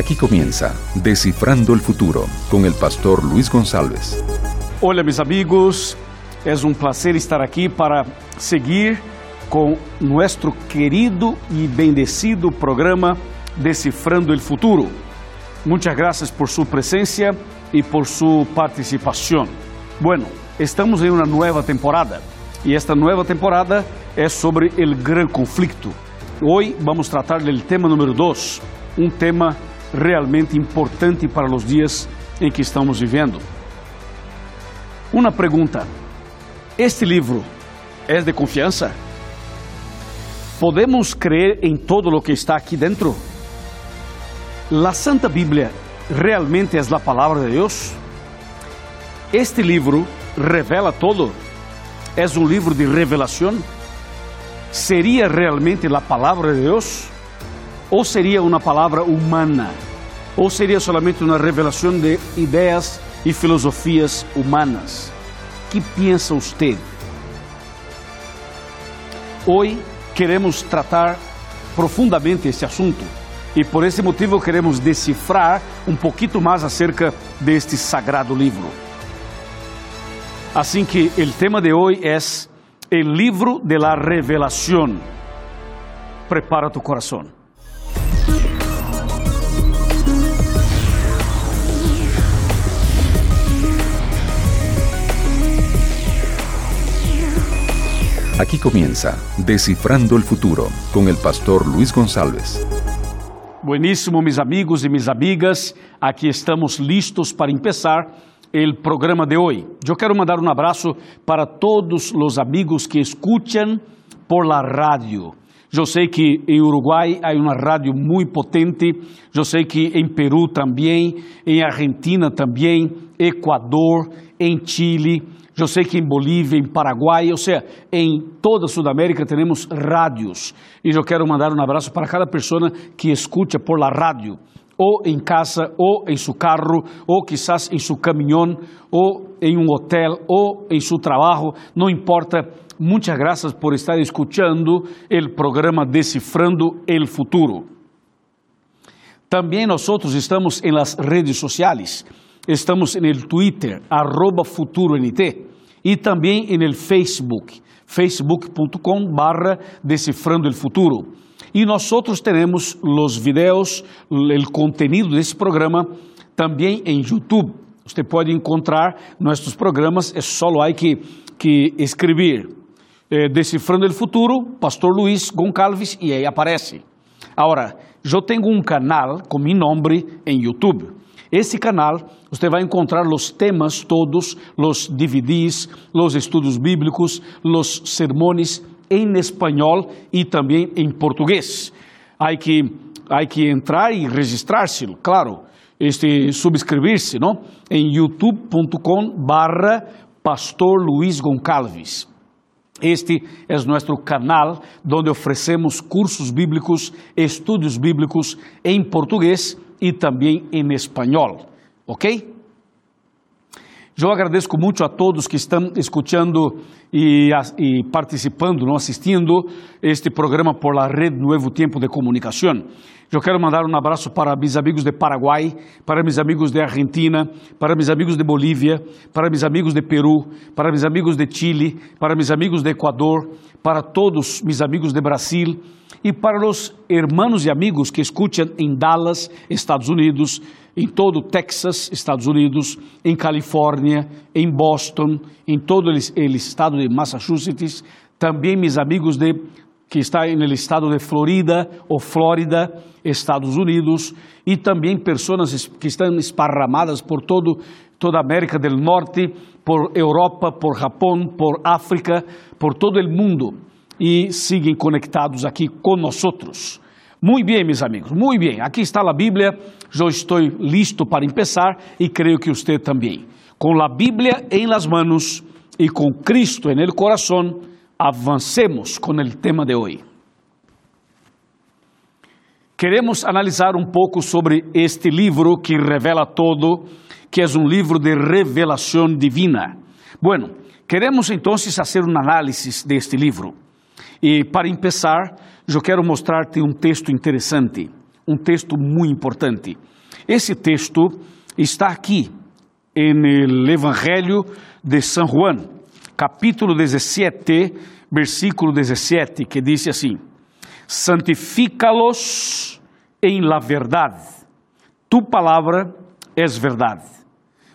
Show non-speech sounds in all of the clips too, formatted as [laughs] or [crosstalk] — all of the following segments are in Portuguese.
Aquí comienza Descifrando el Futuro con el pastor Luis González. Olá, meus amigos, é um prazer estar aqui para seguir com nosso querido e bendecido programa Decifrando el Futuro. Muitas graças por sua presença e por sua participação. Bueno, estamos em uma nova temporada e esta nova temporada é sobre o gran conflicto. Hoje vamos tratar do tema número 2, um tema realmente importante para os dias em que estamos vivendo. Uma pergunta: este livro é de confiança? Podemos crer em todo o que está aqui dentro? La Santa Bíblia realmente é a palavra de Deus? Este livro revela todo? É um livro de revelação? Seria realmente a palavra de Deus? Ou seria uma palavra humana? Ou seria solamente uma revelação de ideias e filosofias humanas? Que pensa você? Hoje queremos tratar profundamente este assunto e por esse motivo queremos decifrar um pouquinho mais acerca deste sagrado livro. Assim que o tema de hoje é o livro de la revelação. Prepara tu coração. Aquí comienza Descifrando el Futuro con el pastor Luis González. Bueníssimo, meus amigos e minhas amigas. Aqui estamos listos para começar o programa de hoje. Eu quero mandar um abraço para todos os amigos que escutam por la rádio. Eu sei que em Uruguai há uma rádio muito potente, eu sei que em Peru também, em Argentina também, Equador, em Chile, eu sei que em Bolívia, em Paraguai, ou seja, em toda a Sudamérica temos rádios. E eu quero mandar um abraço para cada pessoa que escuta por la rádio, ou em casa, ou em seu carro, ou quizás em seu caminhão, ou em um hotel, ou em seu trabalho, não importa. Muitas graças por estar escutando o programa Decifrando el Futuro. Também nós estamos em las redes sociais. Estamos no Twitter, arroba FuturoNT, e também no Facebook, facebook.com barra Decifrando el Futuro. E nós teremos os videos, o conteúdo desse programa também em YouTube. Você pode encontrar nossos programas, é só aí que, que escrever eh, Decifrando el Futuro, Pastor Luiz Goncalves, e aí aparece. Agora, eu tenho um canal com meu nome em YouTube. Esse canal você vai encontrar os temas todos, os DVDs, os estudos bíblicos, os sermões em espanhol e também em português. Há que, há que entrar e registrar-se, claro, este, subscrever-se não? em youtube.com barra Pastor Luiz Goncalves. Este é nosso canal onde oferecemos cursos bíblicos, estudos bíblicos em português e também em espanhol, ok? Eu agradeço muito a todos que estão escutando e, e, participando, não assistindo este programa por la Rede Novo Tempo de Comunicação. Eu quero mandar um abraço para meus amigos de Paraguai, para meus amigos de Argentina, para meus amigos de Bolívia, para meus amigos de Peru, para meus amigos de Chile, para meus amigos de Equador, para todos meus amigos de Brasil e para os hermanos e amigos que escutam em Dallas, Estados Unidos, em todo Texas, Estados Unidos, em Califórnia, em Boston, em todo o estado de Massachusetts, também meus amigos de que está no estado de Florida ou Flórida, Estados Unidos, e também pessoas que estão esparramadas por todo, toda a América do Norte, por Europa, por Japão, por África, por todo o mundo, e seguem conectados aqui conosco. Muito bem, meus amigos, muito bem. Aqui está a Bíblia, eu estou listo para começar e creio que você também. Com a Bíblia em las manos e com Cristo en el corazón, avancemos com o tema de hoje. Queremos analisar um pouco sobre este livro que revela todo, que é um livro de revelação divina. Bueno, queremos então fazer um análise deste livro. E para começar, eu quero mostrar-te um texto interessante, um texto muito importante. Esse texto está aqui, no Evangelho de São Juan, capítulo 17, versículo 17, que diz assim: Santifícalos em la verdade, tu palavra es verdade.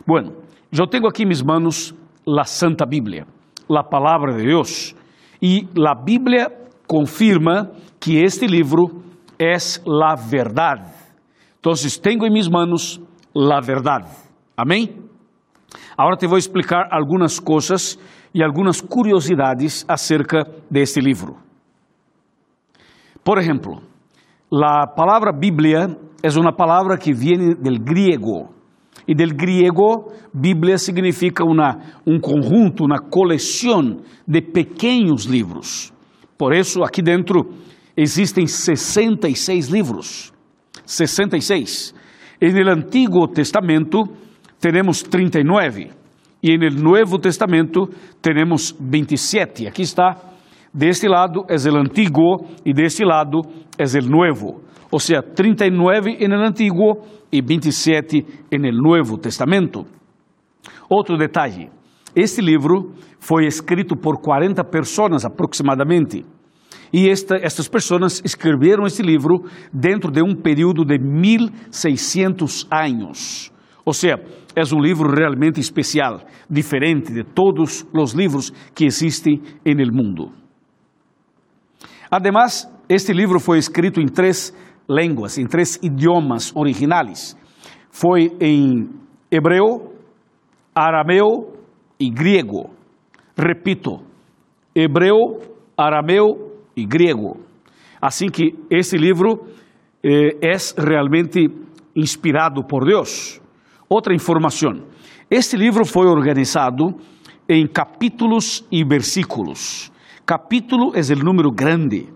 Bueno, eu tenho aqui, mis manos, la Santa Bíblia, la palavra de Deus, e la Bíblia confirma que este livro es la verdade. Então, tenho em mis manos la verdade. Amém? Agora te vou explicar algumas coisas e algumas curiosidades acerca deste livro. Por exemplo, a palavra Bíblia é uma palavra que vem do griego. E del griego, Bíblia significa um conjunto, uma coleção de pequenos livros. Por isso, aqui dentro existem 66 livros. 66. E no Antigo Testamento temos 39. E no Novo Testamento temos 27. Aqui está. Deste lado é o Antigo e deste lado é o Novo. Ou seja, 39 no Antigo e 27 no Novo Testamento. Outro detalhe: este livro foi escrito por 40 pessoas aproximadamente. E esta, estas pessoas escreveram este livro dentro de um período de 1600 anos. Ou seja, é um livro realmente especial, diferente de todos os livros que existem no mundo. Además, este livro foi escrito em três línguas, em três idiomas originais. Foi em hebreu, arameu e grego. Repito, hebreu, arameu e grego. Assim que esse livro eh, é realmente inspirado por Deus. Outra informação: este livro foi organizado em capítulos e versículos. Capítulo é o número grande,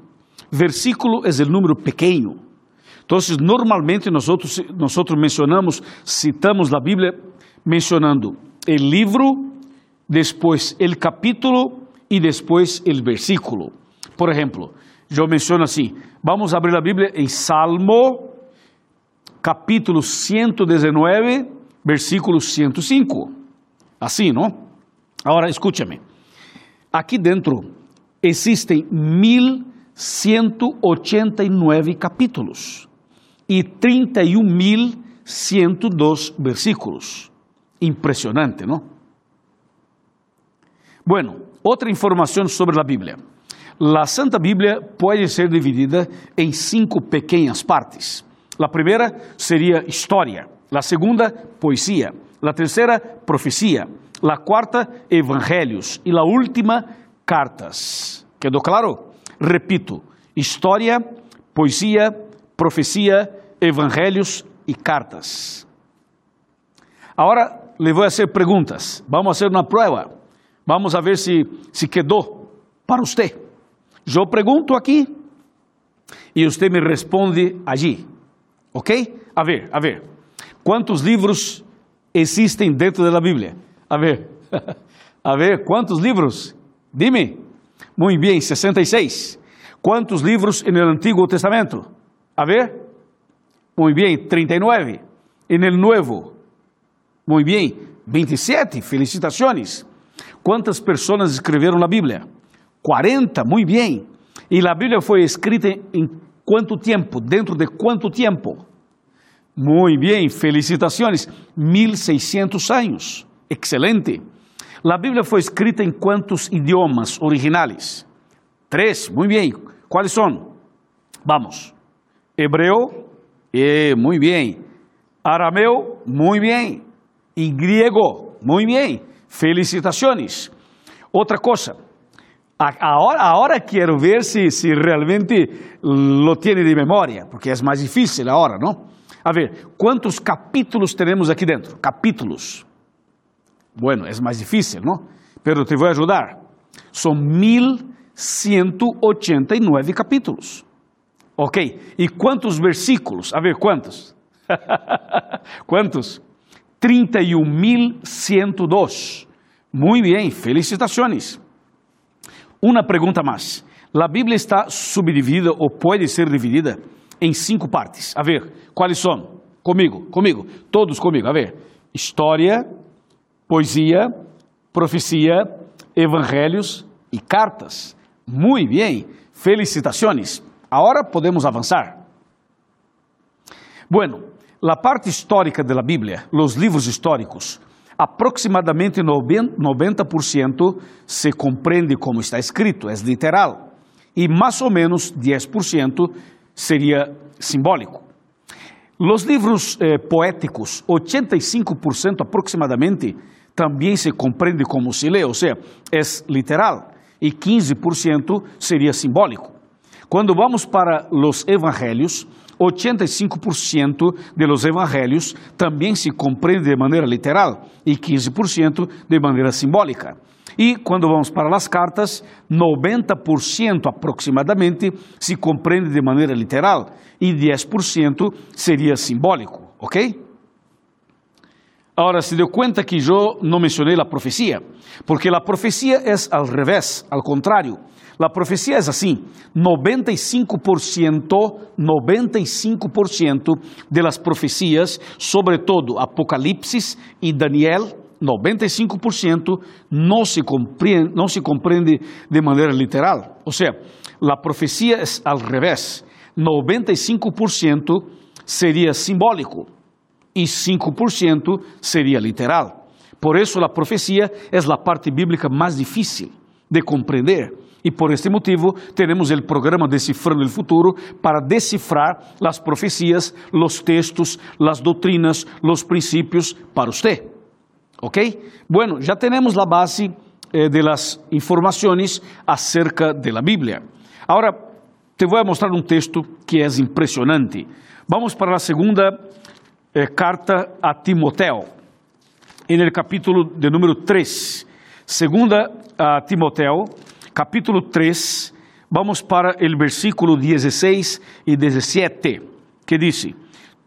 versículo é o número pequeno. Então, normalmente nós mencionamos, citamos a Bíblia mencionando o livro, depois o capítulo e depois o versículo. Por exemplo, eu menciono assim: vamos abrir a Bíblia em Salmo, capítulo 119, versículo 105. Assim, não? Agora, escute-me. Aqui dentro existem 1189 capítulos e 31.102 versículos. Impressionante, não? Bueno, outra informação sobre a Bíblia. A Santa Bíblia pode ser dividida em cinco pequenas partes. A primeira seria história, a segunda, poesia, a terceira, profecia, a quarta, evangelhos e a última, cartas. Quedou claro? Repito: história, poesia, profecia, evangelhos e cartas. Agora lhe vou fazer perguntas. Vamos fazer uma prova. Vamos a ver se, se quedou para você. Eu pergunto aqui e você me responde allí. Ok? A ver, a ver. Quantos livros existem dentro da Bíblia? A ver. [laughs] a ver, quantos livros? Dime. Muito bem, 66. Quantos livros no Antigo Testamento? A ver. Muito bem, 39. E no Novo? Muito bem, 27. Felicitações. Quantas pessoas escreveram a Bíblia? 40, muito bem. E a Bíblia foi escrita em quanto tempo? Dentro de quanto tempo? Muito bem, felicitações. 1600 anos. Excelente. A Bíblia foi escrita em quantos idiomas originais? Três, muito bem. Quais são? Vamos. Hebreu, eh, muito bem. Arameu, muito bem. E grego, muito bem. Felicitações. Outra coisa, Ahora, ahora quiero ver si, si realmente lo tiene de memoria, porque es más difícil ahora, ¿no? A ver, ¿cuántos capítulos tenemos aquí dentro? Capítulos. Bueno, es más difícil, ¿no? Pero te voy a ayudar. Son 1189 capítulos. Ok, ¿y cuántos versículos? A ver, ¿cuántos? ¿Cuántos? 31.102. Muy bien, felicitaciones. Uma pergunta mais. A Bíblia está subdividida ou pode ser dividida em cinco partes. A ver, quais são? Comigo, comigo, todos comigo. A ver, história, poesia, profecia, evangelhos e cartas. Muito bem, felicitações. Agora podemos avançar. Bueno, la parte histórica de la Biblia, los libros históricos, aproximadamente 90% se compreende como está escrito, é literal, e mais ou menos 10% seria simbólico. Los livros eh, poéticos, 85% aproximadamente, também se compreende como se lê, ou seja, é literal, e 15% seria simbólico. Quando vamos para os evangelhos, 85% de los evangelhos também se compreende de maneira literal e 15% de maneira simbólica. E quando vamos para as cartas, 90% aproximadamente se compreende de maneira literal e 10% seria simbólico, ok? Agora, se deu conta que eu não mencionei a profecia, porque a profecia é ao revés, ao contrário. A profecia é assim: 95%, 95% de las profecias, sobretudo Apocalipse e Daniel, 95% não se, compreende, não se compreende de maneira literal. Ou seja, a profecia é ao revés: 95% seria simbólico e 5% seria literal. Por isso, a profecia é a parte bíblica mais difícil de compreender. E por este motivo, temos o programa Decifrando o Futuro para decifrar as profecias, os textos, as doutrinas, os princípios para você. ¿Ok? Bueno, já temos a base eh, de las informações acerca de la. Agora, te vou mostrar um texto que é impressionante. Vamos para a segunda eh, carta a Timoteo, en el capítulo de número 3. Segunda a Timoteo, capítulo 3, vamos para el versículo 16 y 17, que dice,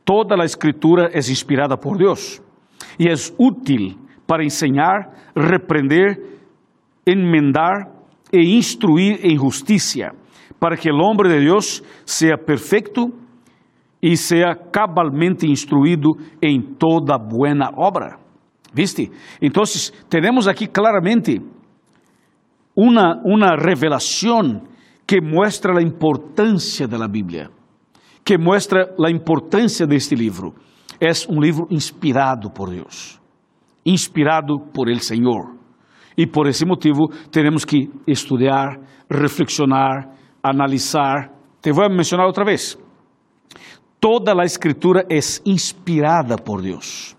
Toda a escritura é inspirada por Deus e é útil para enseñar, reprender, enmendar e instruir em justiça, para que o homem de Deus seja perfeito e seja cabalmente instruído em toda buena obra. ¿Viste? Então, temos aqui claramente uma, uma revelação que mostra a importância da Bíblia, que mostra a importância deste livro. É um livro inspirado por Deus, inspirado por el Senhor. E por esse motivo temos que estudar, reflexionar, analisar. Te vou mencionar outra vez. Toda a Escritura é inspirada por Deus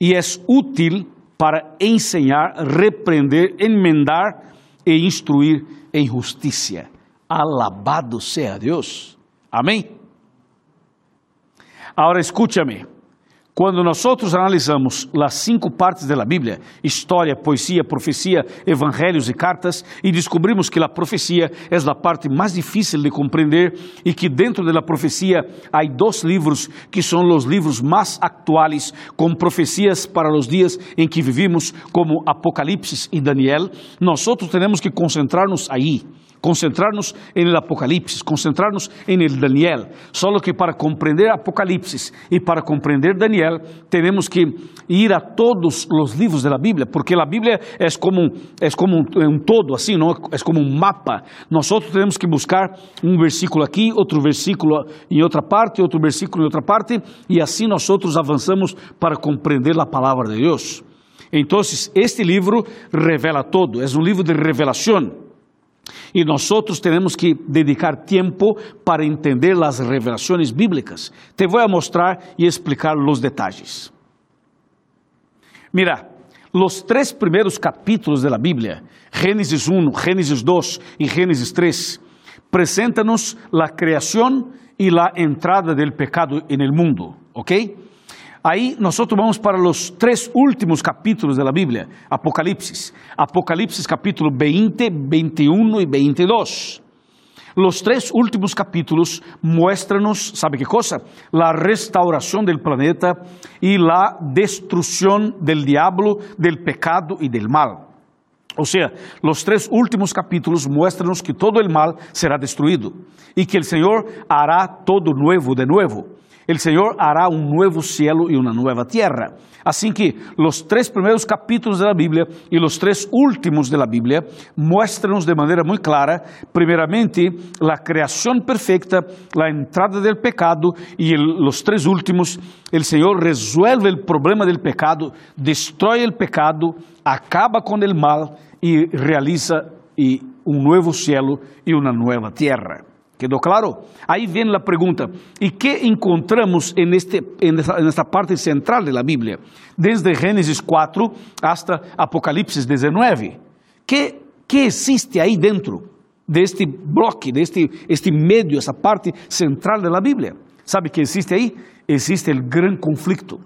e é útil para ensinar, repreender, enmendar e instruir em justiça. Alabado seja Deus. Amém? Agora escúchame. Quando nós analisamos as cinco partes da Bíblia, história, poesia, profecia, evangelhos e cartas, e descobrimos que a profecia é a parte mais difícil de compreender e que dentro da profecia há dois livros que são os livros mais atuais, com profecias para os dias em que vivimos, como Apocalipse e Daniel, nós temos que concentrar-nos aí concentrarnos en el Apocalipsis, concentrarnos en el Daniel. Solo que para comprender Apocalipsis y para comprender Daniel, tenemos que ir a todos los libros de la Biblia, porque la Biblia es como, es como un, un todo, así, ¿no? Es como un mapa. Nosotros tenemos que buscar un versículo aquí, otro versículo en otra parte, otro versículo en otra parte, y así nosotros avanzamos para comprender la palabra de Dios. Entonces, este libro revela todo, es un libro de revelación. E nós temos que dedicar tempo para entender as revelações bíblicas. Te vou mostrar e explicar os detalhes. Mira, os três primeiros capítulos da Bíblia, Gênesis 1, Gênesis 2 e Gênesis 3, apresentam-nos a criação e a entrada do pecado no mundo, ok? Aí nós vamos para os três últimos capítulos da Bíblia, Apocalipse. Apocalipse capítulo 20, 21 e 22. Os três últimos capítulos mostram-nos, sabe que coisa? A restauração do planeta e a destruição do diabo, do pecado e do mal. Ou seja, os três últimos capítulos mostram-nos que todo o mal será destruído e que o Senhor hará todo novo de novo. El Señor hará un nuevo cielo y una nueva tierra. Así que los tres primeros capítulos de la Biblia y los tres últimos de la Biblia muestran de manera muy clara, primeramente, la creación perfecta, la entrada del pecado y el, los tres últimos, el Señor resuelve el problema del pecado, destruye el pecado, acaba con el mal y realiza y un nuevo cielo y una nueva tierra. ¿Quedó claro? Ahí viene la pregunta, ¿y qué encontramos en, este, en, esta, en esta parte central de la? Desde Génesis 4 hasta Apocalipsis 19. ¿Qué, qué existe ahí dentro de este bloque, de este, medio, esa parte central de la? ¿Sabe qué existe ahí? Existe el gran conflicto.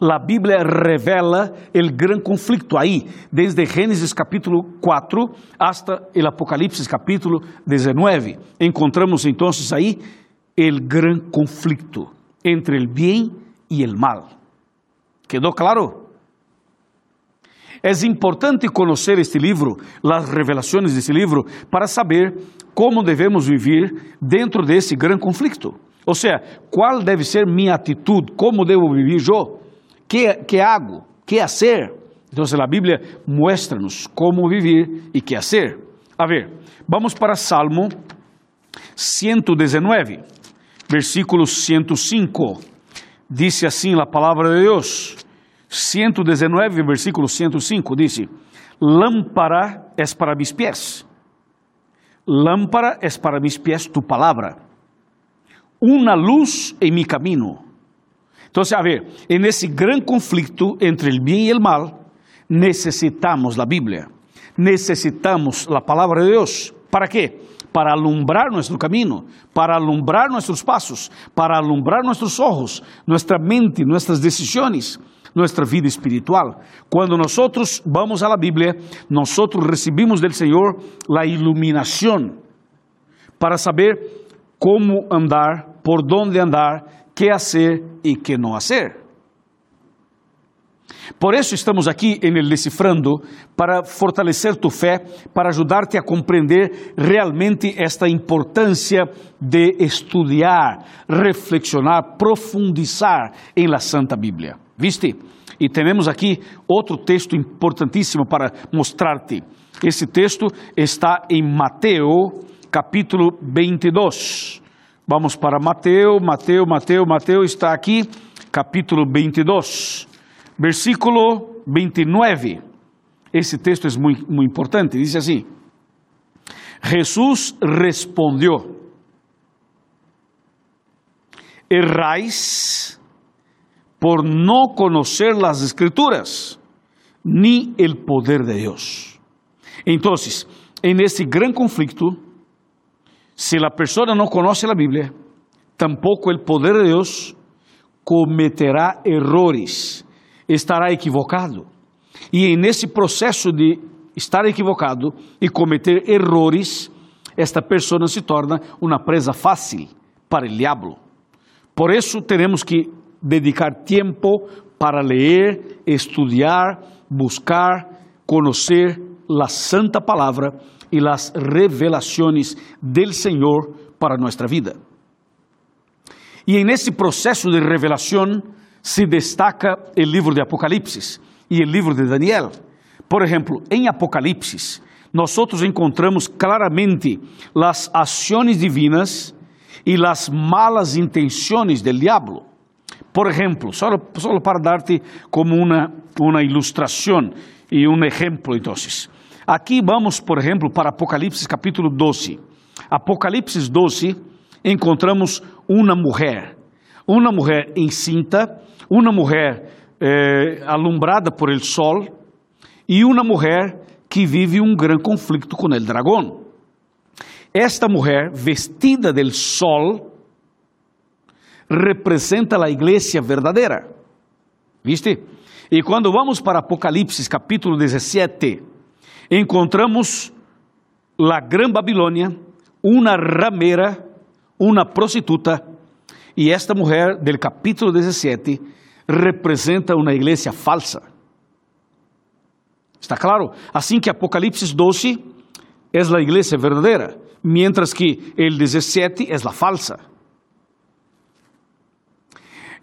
La Bíblia revela o grande conflito aí, desde Gênesis capítulo 4 hasta o Apocalipse capítulo 19. Encontramos então aí o grande conflito entre o bem e o mal. ¿Quedou claro? É importante conhecer este livro, as revelações deste livro, para saber como devemos viver dentro desse grande conflito. Ou seja, qual deve ser minha atitude, como devo viver eu que, que hago? que hacer? Então, a Bíblia mostra-nos como viver e que hacer. A ver, vamos para Salmo 119, versículo 105. Dice assim a palavra de Deus. 119, versículo 105, dice: Lámpara es para mis pies, lámpara es para mis pies tu palavra, una luz en mi camino então, a ver, en esse grande conflito entre o bem e o mal, necessitamos a Bíblia, necessitamos a palavra de Deus. ¿Para quê? Para alumbrar nosso caminho, para alumbrar nossos passos, para alumbrar nossos ojos, nossa mente, nossas decisões, nossa vida espiritual. Quando nós vamos à Bíblia, nós recebemos do Senhor a iluminação para saber como andar, por onde andar qué hacer y qué no hacer. Por isso estamos aqui em el Decifrando para fortalecer tu fé, para ajudar-te a compreender realmente esta importância de estudar, reflexionar, profundizar em la Santa Bíblia. ¿Viste? E temos aqui outro texto importantíssimo para mostrar-te. Esse texto está em Mateus, capítulo 22. Vamos para Mateus, Mateus, Mateus, Mateus está aqui, capítulo 22, versículo 29. Esse texto é muito, muito importante, diz assim: Jesus respondeu: Errais por não conhecer as Escrituras, ni el poder de Deus. Então, em esse grande conflito, Si la persona no conoce la Biblia, tampoco el poder de Dios cometerá errores, estará equivocado. E en esse processo de estar equivocado e cometer errores, esta pessoa se torna uma presa fácil para o diabo. Por isso, temos que dedicar tempo para ler, estudar, buscar, conhecer a Santa Palavra y las revelaciones del Señor para nuestra vida. Y en ese proceso de revelación se destaca el libro de Apocalipsis y el libro de Daniel. Por ejemplo, en Apocalipsis nosotros encontramos claramente las acciones divinas y las malas intenciones del diablo. Por ejemplo, solo, solo para darte como una, una ilustración y un ejemplo entonces. Aqui vamos, por exemplo, para Apocalipse capítulo 12. Apocalipse 12, encontramos uma mulher, uma mulher encinta, uma mulher eh, alumbrada por el sol e uma mulher que vive um grande conflito com el dragão. Esta mulher, vestida del sol, representa a igreja verdadeira. ¿Viste? E quando vamos para Apocalipse capítulo 17, encontramos la Gran Babilônia, uma ramera, uma prostituta, e esta mulher del capítulo 17 representa uma igreja falsa. Está claro? Assim que Apocalipse 12 é a igreja verdadeira, mientras que el 17 é a falsa.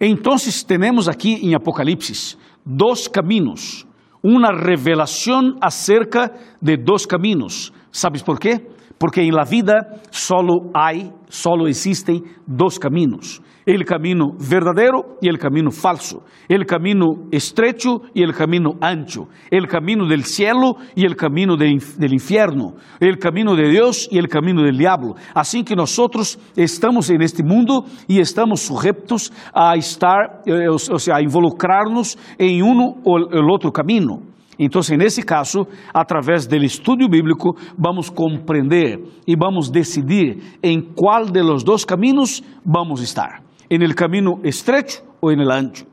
Entonces tenemos aquí en Apocalipsis dos caminos, una revelación acerca de dos caminos. ¿Sabes por qué? Porque en la vida solo hay, solo existen dos caminos. El camino verdadero y el camino falso. El camino estrecho y el camino ancho. El camino del cielo y el camino de, del infierno. El camino de Dios y el camino del diablo. Así que nosotros estamos en este mundo y estamos sujetos a estar, eh, o sea, a involucrarnos en uno o el otro camino. Então, nesse caso, através do estudo bíblico, vamos compreender e vamos decidir em qual de los dois caminhos vamos estar: em el caminho estrecho ou em el ancho.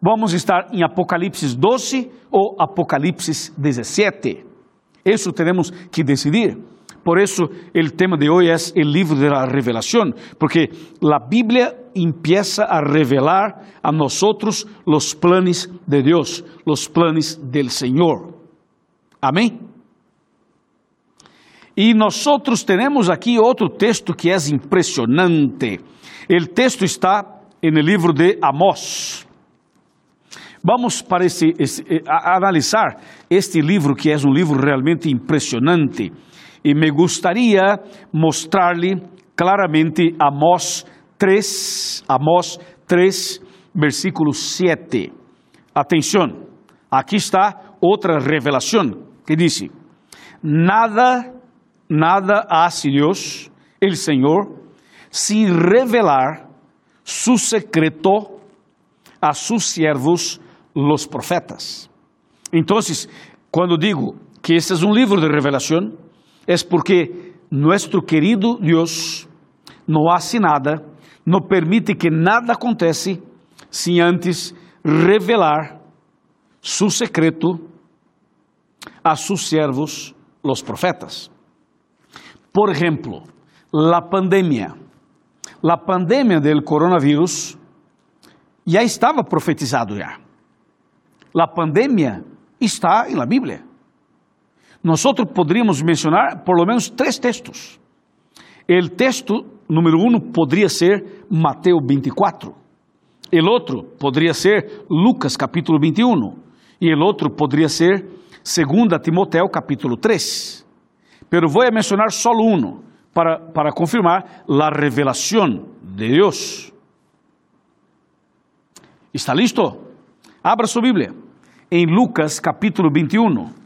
Vamos estar em Apocalipse 12 ou Apocalipse 17. Isso teremos que decidir. Por eso el tema de hoy es el libro de la revelación, porque la Biblia empieza a revelar a nosotros los planes de Dios, los planes del Señor. Amén. E nosotros tenemos aqui outro texto que é impressionante. El texto está el livro de Amós. Vamos para esse, esse, a, a analisar este livro que é um livro realmente impressionante. E me gostaria mostrar-lhe claramente Amós 3, Amós 3, versículo 7. Atenção, aqui está outra revelação que diz: Nada, nada hace Deus, el Senhor, sem revelar su secreto a sus siervos, los profetas. Então, quando digo que este é um livro de revelação, es porque nuestro querido Dios no hace nada, no permite que nada acontece sin antes revelar su secreto a sus siervos, los profetas. Por ejemplo, la pandemia. La pandemia del coronavirus ya estaba profetizado ya. La pandemia está en la Biblia. Nós poderíamos mencionar por lo menos três textos. O texto número um poderia ser Mateus 24. O outro poderia ser Lucas capítulo 21. E o outro poderia ser 2 Timoteo capítulo 3. Pero vou mencionar só um para, para confirmar a revelação de Deus. ¿Está listo? Abra sua Bíblia. Em Lucas capítulo 21.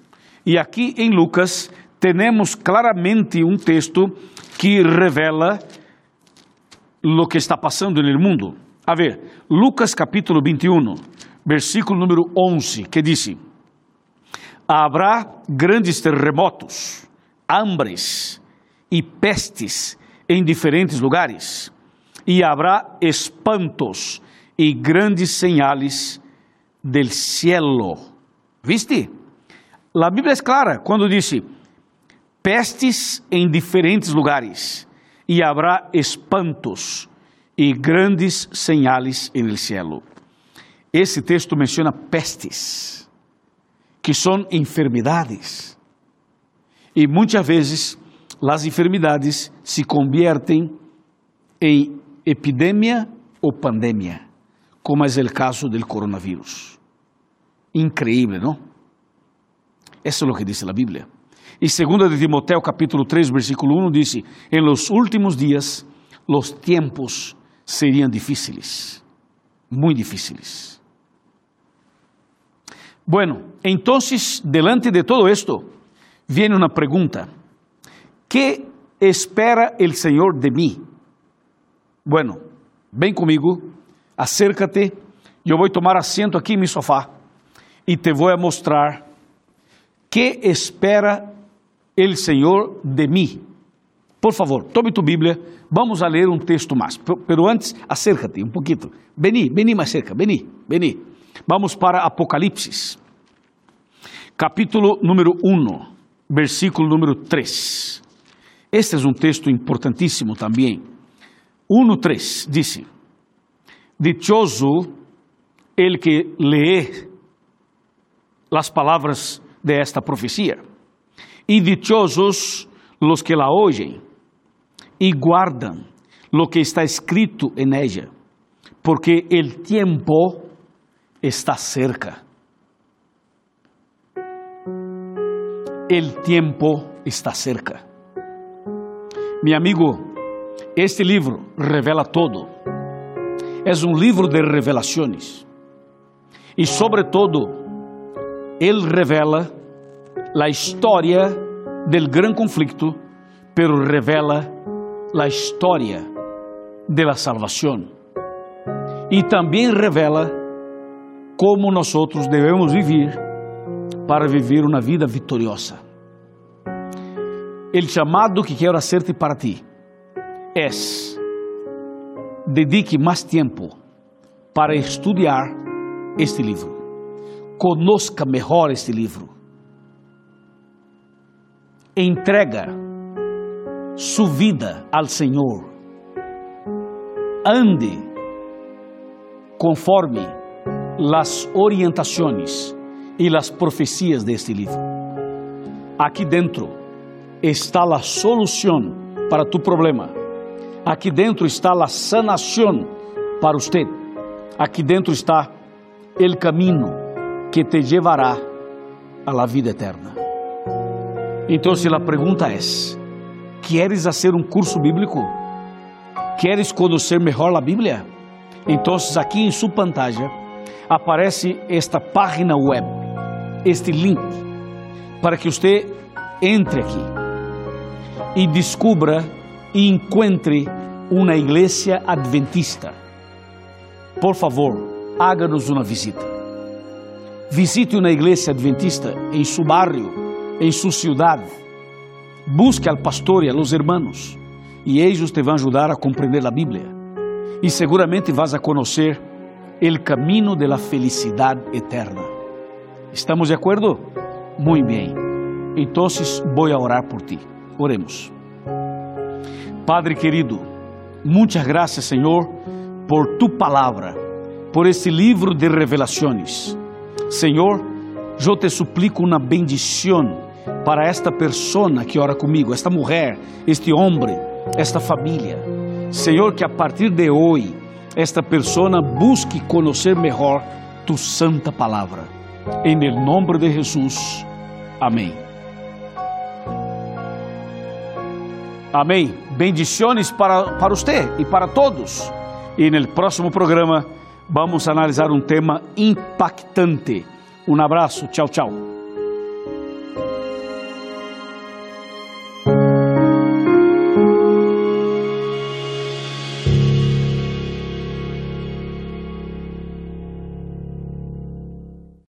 E aqui em Lucas temos claramente um texto que revela o que está passando no mundo. A ver, Lucas capítulo 21, versículo número 11, que diz: Habrá grandes terremotos, hambres e pestes em diferentes lugares, e habrá espantos e grandes señales del cielo. ¿Viste? A Bíblia é clara quando disse: pestes em diferentes lugares, e haverá espantos e grandes señales en el cielo. Esse texto menciona pestes, que são enfermidades. E muitas vezes as enfermidades se conviertem em epidemia ou pandemia, como é o caso do coronavírus. Increíble, não? Eso es lo que dice la Biblia. Y segunda de Timoteo capítulo 3 versículo 1 dice, en los últimos días los tiempos serían difíciles, muy difíciles. Bueno, entonces, delante de todo esto, viene una pregunta. ¿Qué espera el Señor de mí? Bueno, ven conmigo, acércate, yo voy a tomar asiento aquí en mi sofá y te voy a mostrar que espera el Senhor de mim? Por favor, tome tu Bíblia, vamos a ler um texto mais. Pero antes, acércate um pouquinho. Vení, vení mais cerca, vení, vení. Vamos para Apocalipse, capítulo número 1, versículo número 3. Este é um texto importantíssimo também. 1:3 diz: Dichoso el que lee las palavras de esta profecía. Y dichosos los que la oyen y guardan lo que está escrito en ella, porque el tiempo está cerca. El tiempo está cerca. Mi amigo, este livro revela todo. É um livro de revelações. E, sobretudo, ele revela a história del gran conflicto, pero revela a história de la. E também revela como nós devemos viver para viver uma vida vitoriosa. O chamado que quero hacerte para ti é dedique mais tempo para estudar este livro. Conozca melhor este livro. Entrega sua vida ao Senhor. Ande conforme as orientações e as profecias deste livro. Aqui dentro está a solução para tu problema. Aqui dentro está a sanação para você. Aqui dentro está o caminho que te levará la vida eterna. Então, a pergunta é: ¿Quieres fazer um curso bíblico? ¿Quieres conhecer melhor a Bíblia? Então, aqui em sua pantalla aparece esta página web, este link, para que você entre aqui e descubra e encontre uma igreja adventista. Por favor, háganos uma visita. Visite uma igreja adventista em seu barrio, em sua cidade. Busque al pastor e a los hermanos, e eles te vão ajudar a compreender a Bíblia e seguramente vas a conhecer o caminho de la felicidade eterna. ¿Estamos de acordo? Muito bem. Então, vou a orar por ti. Oremos. Padre querido, muitas graças, Senhor, por tu palavra, por esse livro de revelações. Senhor, eu te suplico uma bendição para esta pessoa que ora comigo, esta mulher, este homem, esta família. Senhor, que a partir de hoje esta pessoa busque conhecer melhor tu santa palavra. Em nome de Jesus. Amém. Amém. Bendiciones para, para você e para todos. E no próximo programa vamos analisar um tema impactante. Um abraço. Tchau, tchau.